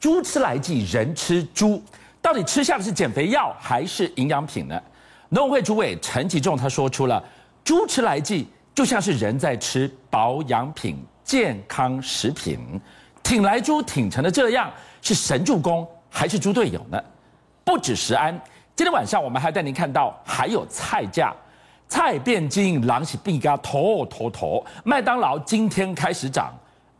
猪吃来剂，人吃猪，到底吃下的是减肥药还是营养品呢？农委会主委陈吉仲他说出了，猪吃来剂就像是人在吃保养品、健康食品，挺来猪挺成了这样，是神助攻还是猪队友呢？不止食安，今天晚上我们还带您看到还有菜价。菜变金，狼是必嘎头头头。麦当劳今天开始涨，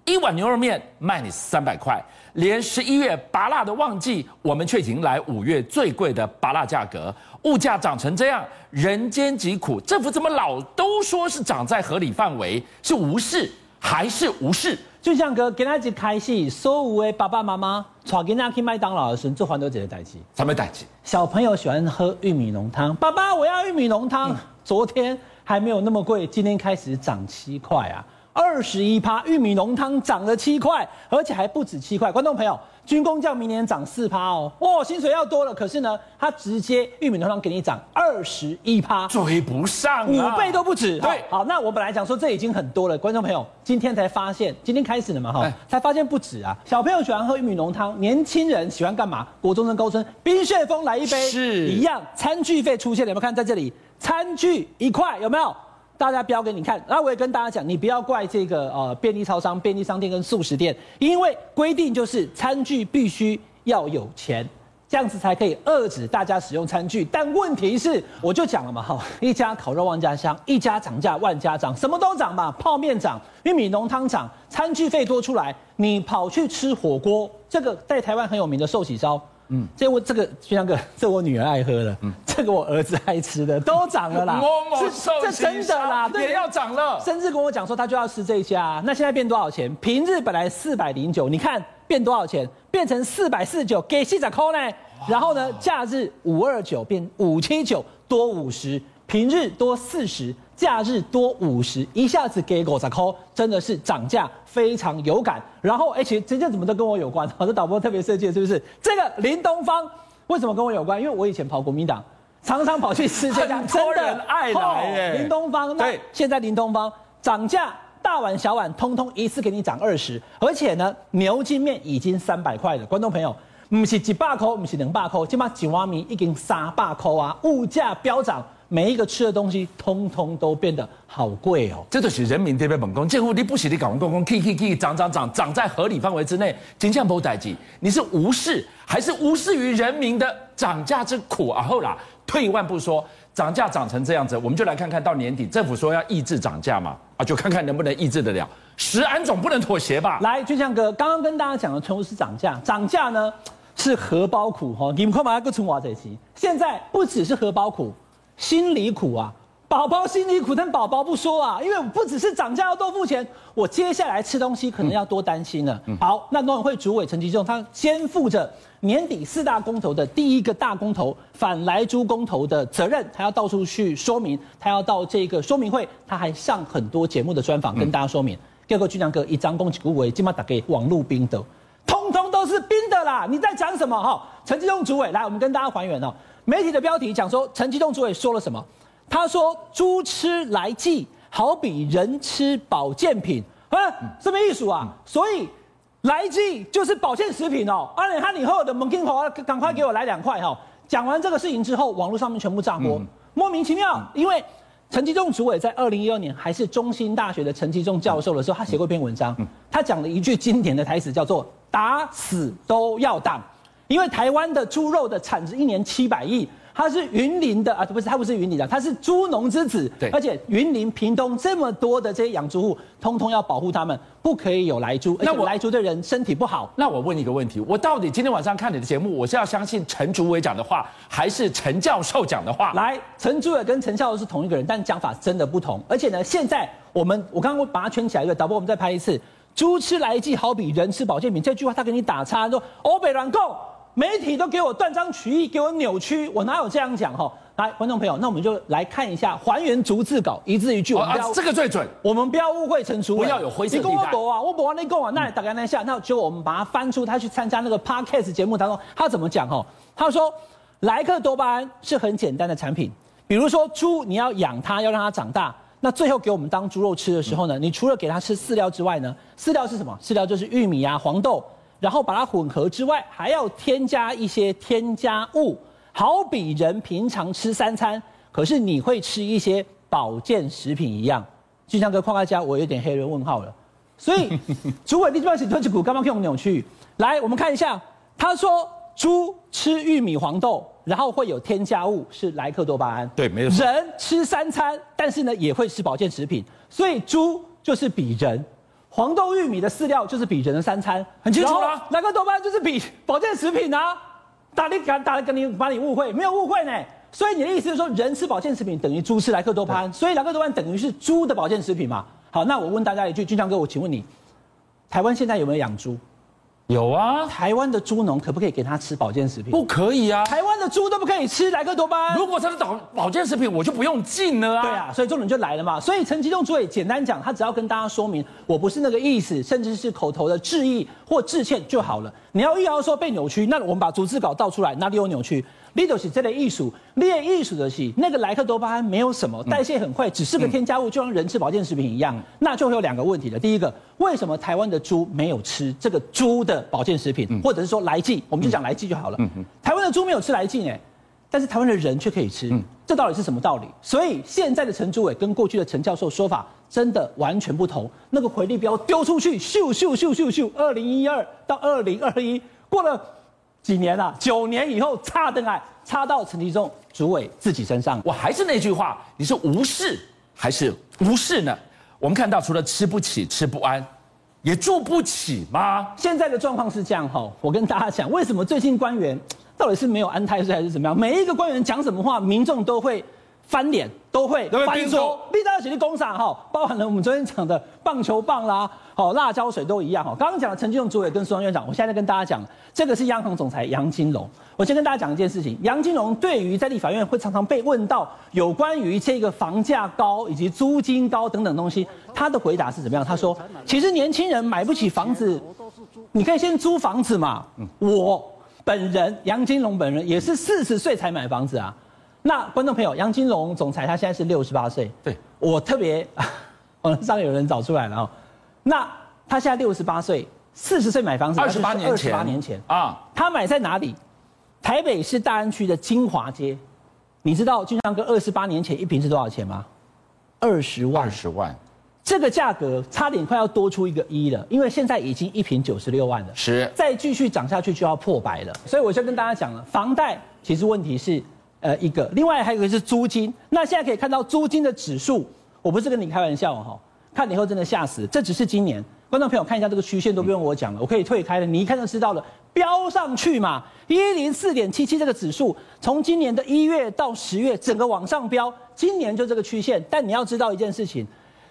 一碗牛肉面卖你三百块。连十一月拔辣的旺季，我们却迎来五月最贵的拔辣价格。物价涨成这样，人间疾苦，政府怎么老都说是涨在合理范围？是无视还是无视？就像哥跟他一起开戏，所有的爸爸妈妈带囡仔去麦当劳的时候，做很多这个代志。什么代志？小朋友喜欢喝玉米浓汤，爸爸我要玉米浓汤。嗯昨天还没有那么贵，今天开始涨七块啊，二十一趴，玉米浓汤涨了七块，而且还不止七块。观众朋友，军公教明年涨四趴哦，哇，薪水要多了。可是呢，他直接玉米浓汤给你涨二十一趴，追不上，五倍都不止。对，好，那我本来讲说这已经很多了，观众朋友，今天才发现，今天开始了嘛哈，才发现不止啊。小朋友喜欢喝玉米浓汤，年轻人喜欢干嘛？国中生、高中生，冰旋风来一杯，是一样。餐具费出现了，有没有看在这里？餐具一块有没有？大家标给你看。那我也跟大家讲，你不要怪这个呃便利超商、便利商店跟速食店，因为规定就是餐具必须要有钱，这样子才可以遏制大家使用餐具。但问题是，我就讲了嘛，哈，一家烤肉万家香，一家涨价万家涨，什么都涨嘛，泡面涨，玉米浓汤涨，餐具费多出来，你跑去吃火锅，这个在台湾很有名的寿喜烧。嗯，这我这个军将哥，这我女儿爱喝的，嗯，这个我儿子爱吃的，都涨了啦。某这真的啦，也要涨了。甚至跟我讲说他就要吃这一家，那现在变多少钱？平日本来四百零九，你看变多少钱？变成四百四十九，给细仔扣呢？然后呢，假日五二九变五七九，多五十，平日多四十。假日多五十，一下子给狗仔扣，真的是涨价非常有感。然后，而且这件怎么都跟我有关？好的导播特别设计的，是不是？这个林东方为什么跟我有关？因为我以前跑国民党，常常跑去吃这家，真的爱来耶。林东方，那现在林东方涨价，大碗小碗通通一次给你涨二十，而且呢，牛筋面已经三百块了。观众朋友，不是一百块，不是两百块，起码几碗面已经三百块啊！物价飙涨。每一个吃的东西，通通都变得好贵哦。这就是人民这边本工，几乎你不许你搞公公 K K K 涨涨涨涨在合理范围之内，金像不待见。你是无视还是无视于人民的涨价之苦啊？后啦，退一万步说，涨价涨成这样子，我们就来看看到年底政府说要抑制涨价嘛，啊，就看看能不能抑制得了。食安总不能妥协吧？来，军将哥，刚刚跟大家讲的全部是涨价，涨价呢是荷包苦哈，你们快把它给存娃这期。现在不只是荷包苦。心里苦啊，宝宝心里苦，但宝宝不说啊，因为我不只是涨价要多付钱，我接下来吃东西可能要多担心了。嗯、好，那农委会主委陈吉仲他肩负着年底四大公投的第一个大公投反莱猪公投的责任，他要到处去说明，他要到这个说明会，他还上很多节目的专访跟大家说明。第二个军将哥一张公旗鼓委，今嘛打给网路兵的，通通都是冰的啦！你在讲什么？哈，陈吉仲主委来，我们跟大家还原哦。媒体的标题讲说，陈吉仲主委说了什么？他说：“猪吃来剂，好比人吃保健品啊，什么意思啊？所以来剂就是保健食品哦。阿里哈以后的猛金华，赶快给我来两块哈。讲完这个事情之后，网络上面全部炸锅，莫名其妙。因为陈吉仲主委在二零一二年还是中兴大学的陈吉仲教授的时候，他写过一篇文章，他讲了一句经典的台词，叫做‘打死都要挡’。”因为台湾的猪肉的产值一年七百亿，它是云林的啊，不是，它不是云林的，它是猪农之子。对，而且云林、屏东这么多的这些养猪户，通通要保护他们，不可以有来猪。那我来猪对人身体不好。那我问你一个问题，我到底今天晚上看你的节目，我是要相信陈竹伟讲的话，还是陈教授讲的话？来，陈竹伟跟陈教授是同一个人，但讲法真的不同。而且呢，现在我们我刚刚把它圈起来，对，导播，我们再拍一次。猪吃来剂，好比人吃保健品。这句话他给你打叉，说欧北软购。媒体都给我断章取义，给我扭曲，我哪有这样讲哈？来，观众朋友，那我们就来看一下还原逐字稿，一字一句。我们不要、这个最准，我们不要误会陈主委，不要有灰色地带。你跟我说啊，我不跟你跟我，那你大概那下，那就我们把它翻出他去参加那个 Podcast 节目当中，他怎么讲哈？他说，莱克多巴胺是很简单的产品，比如说猪，你要养它，要让它长大，那最后给我们当猪肉吃的时候呢，你除了给它吃饲料之外呢，饲料是什么？饲料就是玉米啊、黄豆。然后把它混合之外，还要添加一些添加物，好比人平常吃三餐，可是你会吃一些保健食品一样。就像个矿家，我有点黑人问号了。所以，主委你这边是吞吃股，刚刚用扭曲。来，我们看一下，他说猪吃玉米黄豆，然后会有添加物是莱克多巴胺。对，没有。人吃三餐，但是呢也会吃保健食品，所以猪就是比人。黄豆、玉米的饲料就是比人的三餐，很清楚啊。莱克多巴胺就是比保健食品啊。打你敢打跟你把你误会，没有误会呢。所以你的意思是说，人吃保健食品等于猪吃莱克多巴胺，所以莱克多巴胺等于是猪的保健食品嘛？好，那我问大家一句，俊强哥，我请问你，台湾现在有没有养猪？有啊。台湾的猪农可不可以给他吃保健食品？不可以啊。台湾的猪都不可以吃莱克多巴胺。如果他是保保健食品，我就不用进了啊。对啊，所以重点就来了嘛。所以陈吉仲主委简单讲，他只要跟大家说明，我不是那个意思，甚至是口头的致意或致歉就好了。你要预要说被扭曲，那我们把逐字稿倒出来，哪里有扭曲？你就是这类艺术，练艺术的是那个莱克多巴胺没有什么，代谢很快，只是个添加物，就像人吃保健食品一样，那就会有两个问题了。第一个，为什么台湾的猪没有吃这个猪的保健食品，或者是说莱剂？我们就讲莱剂就好了。台湾的猪没有吃莱剂呢，但是台湾的人却可以吃，这到底是什么道理？所以现在的陈朱伟跟过去的陈教授说法真的完全不同。那个回力镖丢出去，咻咻咻咻咻，二零一二到二零二一过了。几年了？九年以后，差的来差到陈吉中主委自己身上。我还是那句话，你是无视还是无视呢？我们看到，除了吃不起、吃不安，也住不起吗？现在的状况是这样哈，我跟大家讲，为什么最近官员到底是没有安泰税还是怎么样？每一个官员讲什么话，民众都会。翻脸都会翻桌，立大起立工厂哈，包含了我们昨天讲的棒球棒啦，好辣椒水都一样哈。刚刚讲的陈吉仲主委跟苏央院长，我现在跟大家讲，这个是央行总裁杨金龙。我先跟大家讲一件事情，杨金龙对于在立法院会常常被问到有关于这个房价高以及租金高等等东西，他的回答是怎么样？他说，其实年轻人买不起房子，你可以先租房子嘛。我本人杨金龙本人也是四十岁才买房子啊。那观众朋友，杨金龙总裁他现在是六十八岁。对，我特别网上有人找出来了哦。那他现在六十八岁，四十岁买房子，二十八年前，二十八年前啊，他买在哪里？台北市大安区的金华街。你知道俊昌哥二十八年前一平是多少钱吗？二十万。二十万。这个价格差点快要多出一个一了，因为现在已经一平九十六万了。是。再继续涨下去就要破百了。所以我就跟大家讲了，房贷其实问题是。呃，一个，另外还有一个是租金。那现在可以看到租金的指数，我不是跟你开玩笑哈，看了以后真的吓死。这只是今年，观众朋友看一下这个曲线都不用我讲了，我可以退开了，你一看就知道了，飙上去嘛，一零四点七七这个指数，从今年的一月到十月整个往上飙，今年就这个曲线。但你要知道一件事情，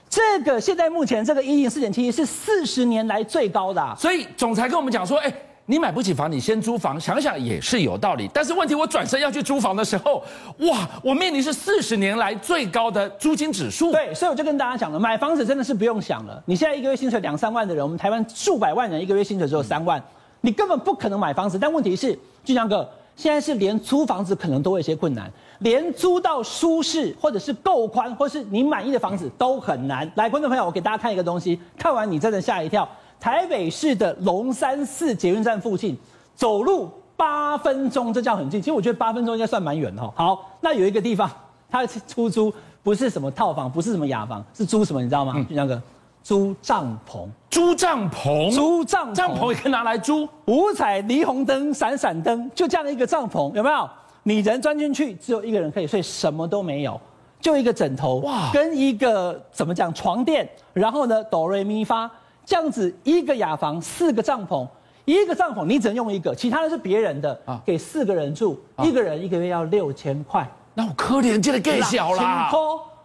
这个现在目前这个一零四点七七是四十年来最高的，所以总裁跟我们讲说，哎。你买不起房，你先租房，想想也是有道理。但是问题，我转身要去租房的时候，哇，我面临是四十年来最高的租金指数。对，所以我就跟大家讲了，买房子真的是不用想了。你现在一个月薪水两三万的人，我们台湾数百万人一个月薪水只有三万，你根本不可能买房子。但问题是，俊相哥，现在是连租房子可能都会有一些困难，连租到舒适或者是够宽，或是你满意的房子都很难。来，观众朋友，我给大家看一个东西，看完你真的吓一跳。台北市的龙山寺捷运站附近，走路八分钟，这叫很近。其实我觉得八分钟应该算蛮远的哈。好，那有一个地方，它出租不是什么套房，不是什么雅房，是租什么？你知道吗？就那个租帐篷，租帐篷，租帐篷，帐篷也可以拿来租。五彩霓虹灯，闪闪灯，就这样的一个帐篷，有没有？你人钻进去，只有一个人可以睡，什么都没有，就一个枕头，哇，跟一个怎么讲床垫，然后呢，哆瑞咪发。这样子一个雅房，四个帐篷，一个帐篷你只能用一个，其他的是别人的啊，给四个人住，啊、一个人一个月要六千块，那我可怜真的更小啦。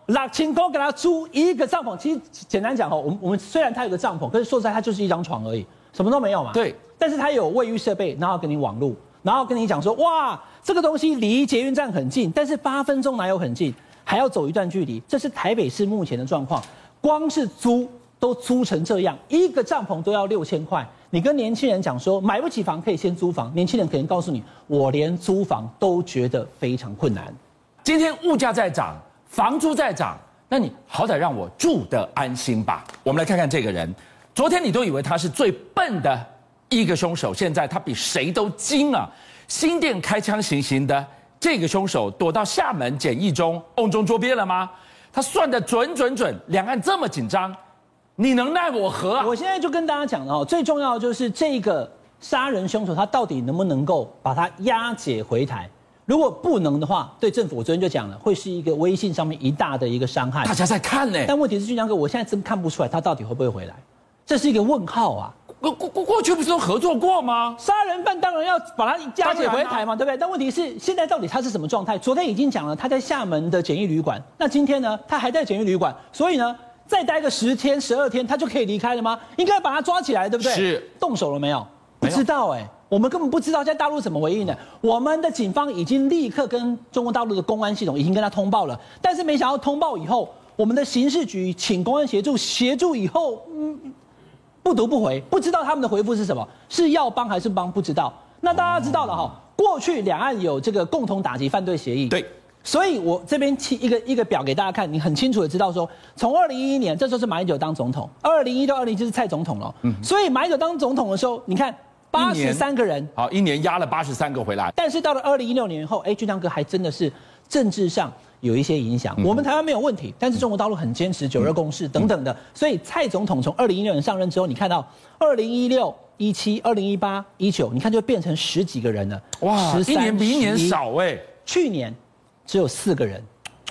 六千块给他租一个帐篷，其实简单讲哈，我们我们虽然他有个帐篷，可是说实在它就是一张床而已，什么都没有嘛。对，但是它有卫浴设备，然后给你网络，然后跟你讲说，哇，这个东西离捷运站很近，但是八分钟哪有很近，还要走一段距离。这是台北市目前的状况，光是租。都租成这样，一个帐篷都要六千块。你跟年轻人讲说买不起房可以先租房，年轻人可能告诉你，我连租房都觉得非常困难。今天物价在涨，房租在涨，那你好歹让我住得安心吧。我们来看看这个人，昨天你都以为他是最笨的一个凶手，现在他比谁都精啊！新店开枪行刑的这个凶手躲到厦门检疫中，瓮中捉鳖了吗？他算得准准准，两岸这么紧张，你能奈我何啊？我现在就跟大家讲了哦，最重要的就是这个杀人凶手，他到底能不能够把他押解回台？如果不能的话，对政府我昨天就讲了，会是一个微信上面一大的一个伤害。大家在看呢，但问题是俊江哥，我现在真看不出来他到底会不会回来，这是一个问号啊。过过过过去不是都合作过吗？杀人犯当然要把他押解回台嘛，对不对？但问题是现在到底他是什么状态？昨天已经讲了，他在厦门的简易旅馆。那今天呢？他还在简易旅馆，所以呢，再待个十天、十二天，他就可以离开了吗？应该把他抓起来，对不对？是。动手了没有？不知道哎、欸，我们根本不知道在大陆怎么回应的。我们的警方已经立刻跟中国大陆的公安系统已经跟他通报了，但是没想到通报以后，我们的刑事局请公安协助，协助以后，嗯。不读不回，不知道他们的回复是什么，是要帮还是帮？不知道。那大家知道了哈，过去两岸有这个共同打击犯罪协议，对。所以我这边提一个一个表给大家看，你很清楚的知道说，从二零一一年，这时候是马英九当总统，二零一到二零就是蔡总统了。嗯。所以马英九当总统的时候，你看八十三个人，好，一年压了八十三个回来。但是到了二零一六年以后，哎，俊亮哥还真的是政治上。有一些影响，我们台湾没有问题，但是中国大陆很坚持九二共识等等的，所以蔡总统从二零一六年上任之后，你看到二零一六、一七、二零一八、一九，你看就变成十几个人了，哇，一年比一年少哎，去年只有四个人，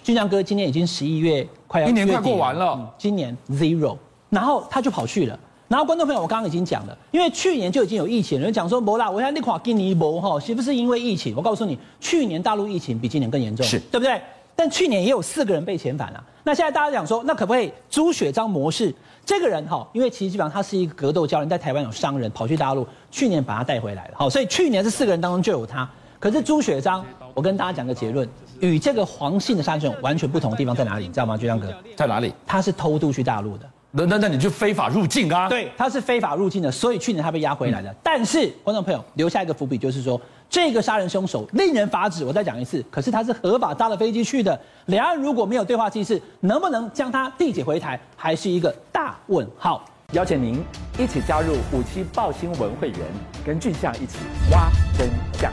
俊相哥今年已经十一月快要一年快过完了，今年 zero，然后他就跑去了，然后观众朋友，我刚刚已经讲了，因为去年就已经有疫情，有人讲说没啦，我现在那块给你没哈，是不是因为疫情？我告诉你，去年大陆疫情比今年更严重，是对不对？但去年也有四个人被遣返了，那现在大家讲说，那可不可以朱雪璋模式？这个人哈，因为其实基本上他是一个格斗教练，在台湾有商人，跑去大陆，去年把他带回来了，好，所以去年这四个人当中就有他。可是朱雪璋，我跟大家讲个结论，与这个黄姓的杀人完全不同的地方在哪里？你知道吗，俊亮哥？在哪里？他是偷渡去大陆的。那那那你就非法入境啊？对，他是非法入境的，所以去年他被押回来的。嗯、但是观众朋友留下一个伏笔，就是说这个杀人凶手令人发指。我再讲一次，可是他是合法搭了飞机去的。两岸如果没有对话机制，能不能将他缔解回台，还是一个大问号。邀请您一起加入五七报新闻会员，跟俊相一起挖真相。